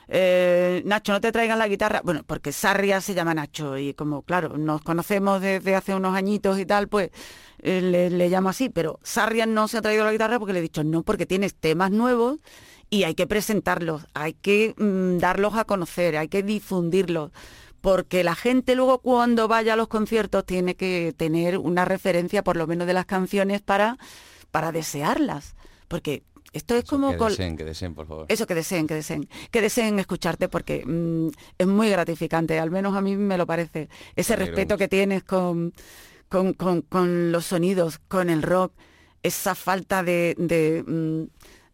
eh, Nacho, no te traigas la guitarra. Bueno, porque Sarria se llama Nacho y como, claro, nos conocemos desde hace unos añitos y tal, pues eh, le, le llamo así. Pero Sarria no se ha traído la guitarra porque le he dicho no, porque tienes temas nuevos y hay que presentarlos, hay que mm, darlos a conocer, hay que difundirlos. Porque la gente luego cuando vaya a los conciertos tiene que tener una referencia por lo menos de las canciones para, para desearlas. Porque esto es como... que col- deseen, que deseen, por favor. eso que deseen, que deseen, que deseen escucharte porque mm, es muy gratificante, al menos a mí me lo parece. Ese respeto mucho. que tienes con, con, con- con los sonidos, con el rock, esa falta de, de, mm,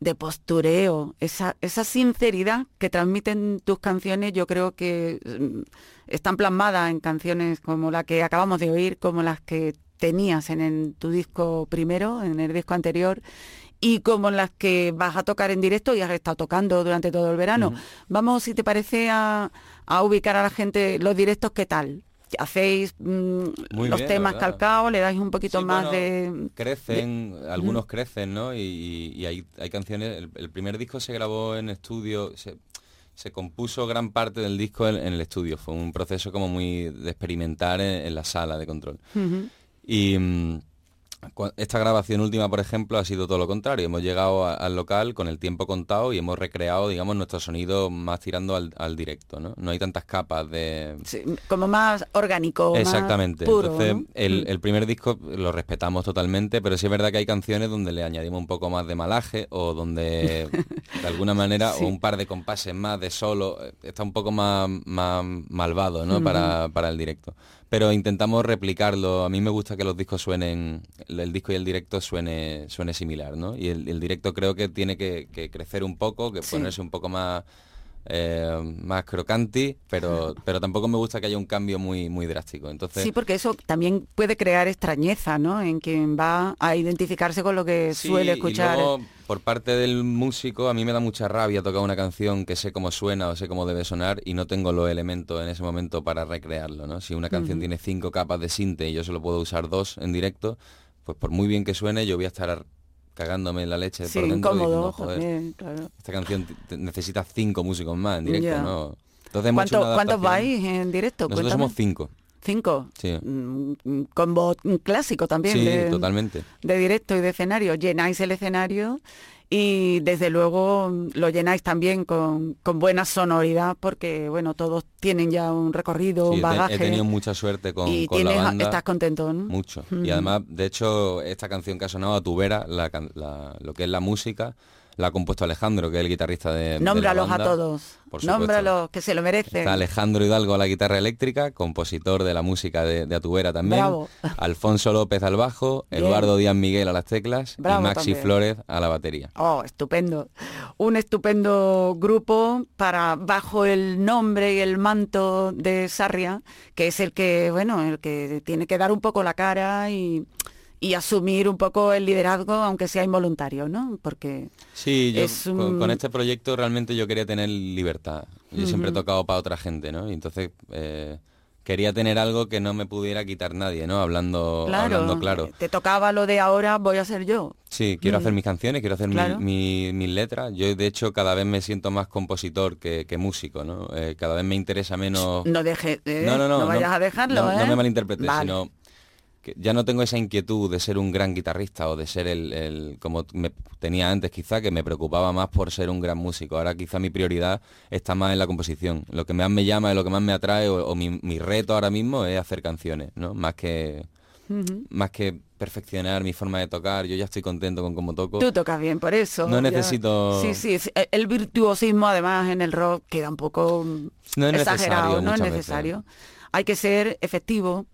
de postureo, esa, esa sinceridad que transmiten tus canciones, yo creo que mm, están plasmadas en canciones como la que acabamos de oír, como las que tenías en, el- tu disco primero, en el disco anterior, y como las que vas a tocar en directo y has estado tocando durante todo el verano. Vamos, si te parece, a, a ubicar a la gente los directos, ¿qué tal? ¿Hacéis mm, los bien, temas calcados? ¿Le dais un poquito Sí, más bueno, de...? Crecen, algunos crecen, ¿no? Y, y hay, hay canciones, el, el primer disco se grabó en estudio, se, se compuso gran parte del disco en, en el estudio, fue un proceso como muy de experimentar en, en la sala de control. Y mm, esta grabación última, por ejemplo, ha sido todo lo contrario. Hemos llegado a- al local con el tiempo contado y hemos recreado, digamos, nuestro sonido más tirando al, al directo, ¿no? No hay tantas capas de, Sí, como más orgánico, Exactamente. más puro, Entonces, ¿no? el, Mm. el primer disco lo respetamos totalmente, pero sí es verdad que hay canciones donde le añadimos un poco más de malaje o donde, (laughs) de alguna manera, Sí. o un par de compases más de solo, eh, está un poco más, más malvado, ¿no? Para, para el directo. Pero intentamos replicarlo. A mí me gusta que los discos suenen, el, disco y el directo suene, suene similar, ¿no? Y el, el directo creo que tiene que, que crecer un poco, que Sí. ponerse un poco más eh, más crocanti, pero, pero tampoco me gusta que haya un cambio muy, muy drástico. Entonces, Sí, porque eso también puede crear extrañeza, ¿no? En quien va a identificarse con lo que sí, suele y escuchar. luego, por parte del músico, a mí me da mucha rabia tocar una canción que sé cómo suena o sé cómo debe sonar y no tengo los elementos en ese momento para recrearlo, ¿no? Si una canción tiene cinco capas de sinte y yo solo puedo usar dos en directo, pues por muy bien que suene, yo voy a estar cagándome la leche sí, por dentro incómodo diciendo, joder, también, claro. esta canción necesita cinco músicos más en directo. ¿no? Entonces ¿Cuánto- ¿Cuántos vais en directo? Nosotros Cuéntame. somos cinco. Cinco. Sí. Mm, mm, Con voz clásico también. Sí, de, totalmente. de directo y de escenario. Llenáis el escenario y desde luego lo llenáis también con, con buena sonoridad porque, bueno, todos tienen ya un recorrido, Sí, un bagaje. he tenido mucha suerte con, y con la tienes- banda. estás contento, ¿no? Mucho. Y además, de hecho, esta canción que ha sonado a tu vera, la la- lo que es la música, la ha compuesto Alejandro, que es el guitarrista de, de la Nómbralos a todos. Nómbralos, que se lo merecen. Está Alejandro Hidalgo a la guitarra eléctrica, compositor de la música de, de Atubera también. Bravo. (laughs) Alfonso López al bajo, Bien. Eduardo Díaz Miguel a las teclas Bravo y Maxi también. Flores a la batería. Oh, estupendo. Un estupendo grupo para bajo el nombre y el manto de Sarria, que es el que, bueno, el que tiene que dar un poco la cara y, y asumir un poco el liderazgo, aunque sea involuntario, ¿no? Porque Sí, yo Es con, un- con este proyecto realmente yo quería tener libertad. Yo siempre he tocado para otra gente, ¿no? Y entonces eh, quería tener algo que no me pudiera quitar nadie, ¿no? Hablando claro, hablando claro. te tocaba lo de ahora, voy a ser yo. Sí, quiero Mm. hacer mis canciones, quiero hacer mi- Claro. mi- mis letras. Yo, de hecho, cada vez me siento más compositor que, que músico, ¿no? Eh, cada vez me interesa menos... No deje, eh, no, no, no, vayas a dejarlo, no, ¿eh? no me malinterpretes, Vale. sino que ya no tengo esa inquietud de ser un gran guitarrista o de ser el, el- como me tenía antes quizá, que me preocupaba más por ser un gran músico. Ahora quizá mi prioridad está más en la composición. Lo que más me llama y lo que más me atrae o, o mi, mi reto ahora mismo es hacer canciones, ¿no? Más que más que perfeccionar mi forma de tocar. Yo ya estoy contento con cómo toco. Tú tocas bien, por eso. No ya- necesito- Sí, sí, sí, el virtuosismo además en el rock queda un poco No es exagerado, necesario no es veces. necesario. Hay que ser efectivo,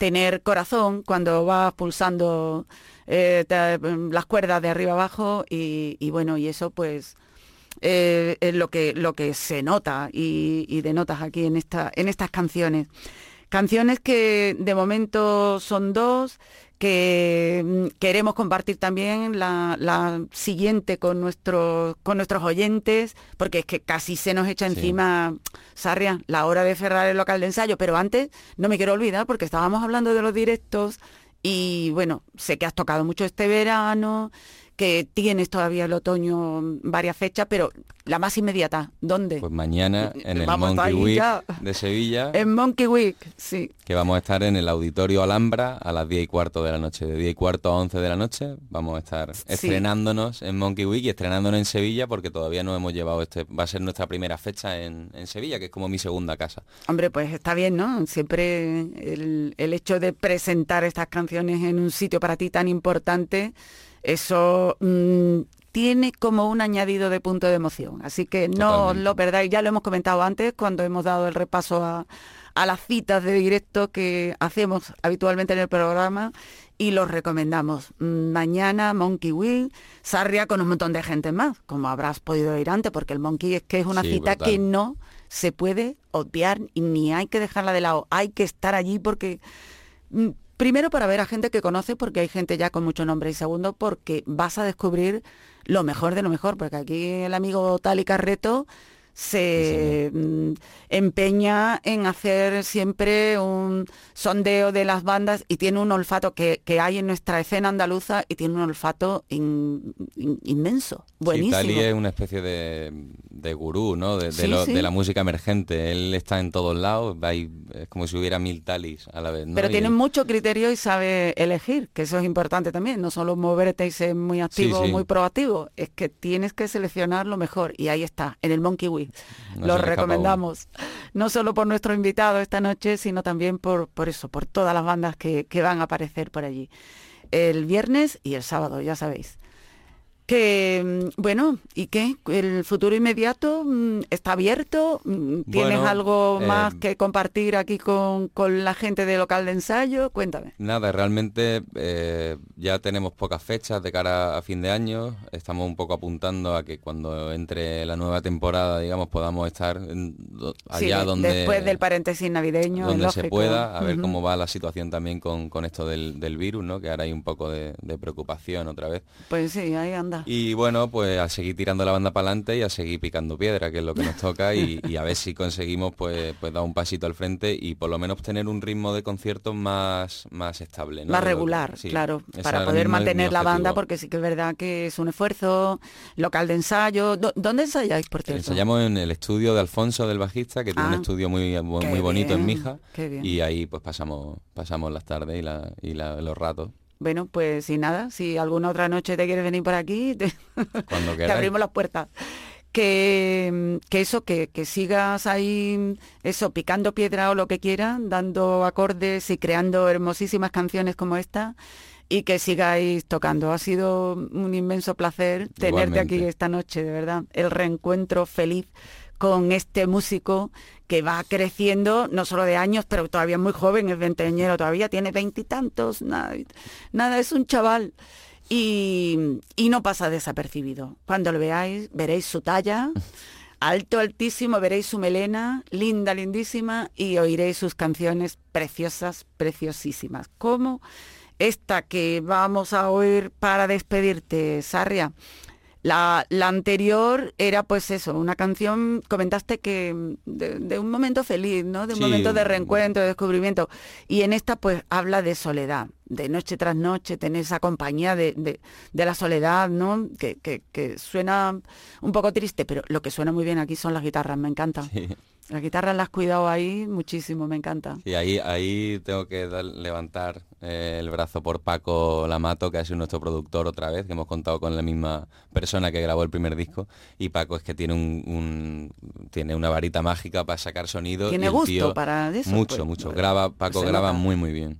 tener corazón cuando vas pulsando eh, te- las cuerdas de arriba abajo y, y bueno, y eso pues eh, es lo que lo que se nota y, y denotas aquí en esta en estas canciones. Canciones que de momento son dos, que mm, queremos compartir también la, la siguiente con nuestros con nuestros oyentes, porque es que casi se nos echa Sí. encima, Sarria, la hora de cerrar el local de ensayo, pero antes no me quiero olvidar porque estábamos hablando de los directos y bueno, sé que has tocado mucho este verano, que tienes todavía el otoño varias fechas, pero la más inmediata, ¿dónde? Pues mañana en el Vamos Monkey Week ya. de Sevilla, (laughs) En Monkey Week, sí. que vamos a estar en el Auditorio Alhambra a las 10 y cuarto de la noche. De 10 y cuarto a 11 de la noche vamos a estar estrenándonos en Monkey Week y estrenándonos en Sevilla porque todavía no hemos llevado este... Va a ser nuestra primera fecha en, en Sevilla, que es como mi segunda casa. Hombre, pues está bien, ¿no? Siempre el, el hecho de presentar estas canciones en un sitio para ti tan importante, eso mm, tiene como un añadido de punto de emoción. Así que no os lo perdáis, ya lo hemos comentado antes cuando hemos dado el repaso a, a las citas de directo que hacemos habitualmente en el programa y los recomendamos. Mm, Mañana Monkey Will, Sarria con un montón de gente más, como habrás podido ir antes, porque el Monkey es que es una Sí, cita brutal. que no se puede obviar y ni hay que dejarla de lado, hay que estar allí porque mm, primero para ver a gente que conoce porque hay gente ya con mucho nombre y segundo porque vas a descubrir lo mejor de lo mejor, porque aquí el amigo Tali Carreto se mm, empeña en hacer siempre un sondeo de las bandas y tiene un olfato que, que hay en nuestra escena andaluza y tiene un olfato in- in- inmenso, buenísimo. Sí, Tali es una especie de, de gurú, ¿no? De, de Sí, lo- sí. de la música emergente. Él está en todos lados, hay- es como si hubiera mil talis a la vez, ¿no? Pero Y tiene él- mucho criterio y sabe elegir, que eso es importante también, no solo moverte y ser muy activo, muy proactivo, es que tienes que seleccionar lo mejor y ahí está, en el Monkey Week. No lo se le escapa recomendamos, no solo por nuestro invitado esta noche, sino también por, por eso, por todas las bandas que, que van a aparecer por allí. El viernes y el sábado, ya sabéis. Que, mm, bueno, ¿y qué? ¿El futuro inmediato mm, está abierto? Mm, ¿Tienes Bueno, algo eh, más que compartir aquí con, con la gente de local de ensayo? Cuéntame. Nada, realmente eh, ya tenemos pocas fechas de cara a fin de año. Estamos un poco apuntando a que cuando entre la nueva temporada, digamos, podamos estar en Sí, allá de- donde después del paréntesis navideño, donde se pueda, a ver cómo va la situación también con, con esto del, del virus, ¿no? Que ahora hay un poco de, de preocupación otra vez. Pues sí, ahí anda. Y bueno, pues a seguir tirando la banda para adelante y a seguir picando piedra, que es lo que nos toca, y, y a ver si conseguimos pues, pues dar un pasito al frente y por lo menos tener un ritmo de conciertos más, más estable. ¿no? Más regular, sí, claro, para poder mantener la banda, porque sí que es verdad que es un esfuerzo local de ensayo. ¿Dó- ¿Dónde ensayáis, por cierto? Ensayamos en el estudio de Alfonso del bajista, que tiene Ah, un estudio muy, muy bonito en Mija, y ahí pues pasamos, pasamos las tardes y, la- y la- los ratos, Bueno, pues sin nada, si alguna otra noche te quieres venir por aquí, te, (laughs) cuando te abrimos las puertas. Que, que eso, que, que sigas ahí, eso, picando piedra o lo que quieras, dando acordes y creando hermosísimas canciones como esta y que sigáis tocando. Ha sido un inmenso placer tenerte aquí esta noche, de verdad. El reencuentro feliz con este músico que va creciendo, no solo de años, pero todavía muy joven, es veinteañero todavía, tiene veintitantos, nada, nada, es un chaval. Y, y no pasa desapercibido. Cuando lo veáis, veréis su talla, alto, altísimo, veréis su melena, linda, lindísima, y oiréis sus canciones preciosas, preciosísimas. Como esta que vamos a oír para despedirte, Sarria. La, la anterior era pues eso, una canción, comentaste que mm, de, de un momento feliz, ¿no? De un Sí. momento de reencuentro, de descubrimiento. Y en esta pues habla de soledad, de noche tras noche, tener esa compañía de, de- de la soledad, ¿no? Que, que- que suena un poco triste, pero lo que suena muy bien aquí son las guitarras, me encanta. Sí. Las guitarras las has cuidado ahí muchísimo, me encanta. Y ahí, ahí tengo que dar- levantar eh, el brazo por Paco Lamato, que ha sido nuestro productor otra vez, que hemos contado con la misma persona que grabó el primer disco. Y Paco es que tiene un, un- tiene una varita mágica para sacar sonido. Tiene gusto tío- para eso, Mucho, pues, mucho. pues, Graba, Paco graba muy, muy bien.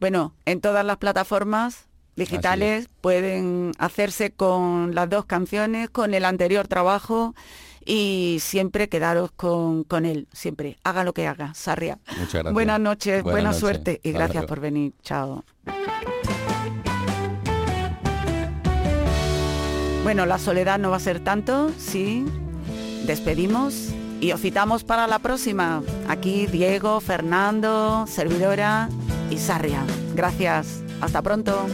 Bueno, en todas las plataformas digitales pueden hacerse con las dos canciones, con el anterior trabajo y siempre quedaros con, con él, siempre. Haga lo que haga, Sarria. Muchas gracias. Buenas noches, buena suerte y Hasta gracias luego. por venir. Chao. Bueno, la soledad no va a ser tanto, sí. Despedimos y os citamos para la próxima. Aquí Diego, Fernando, servidora y Sarria. Gracias. Hasta pronto.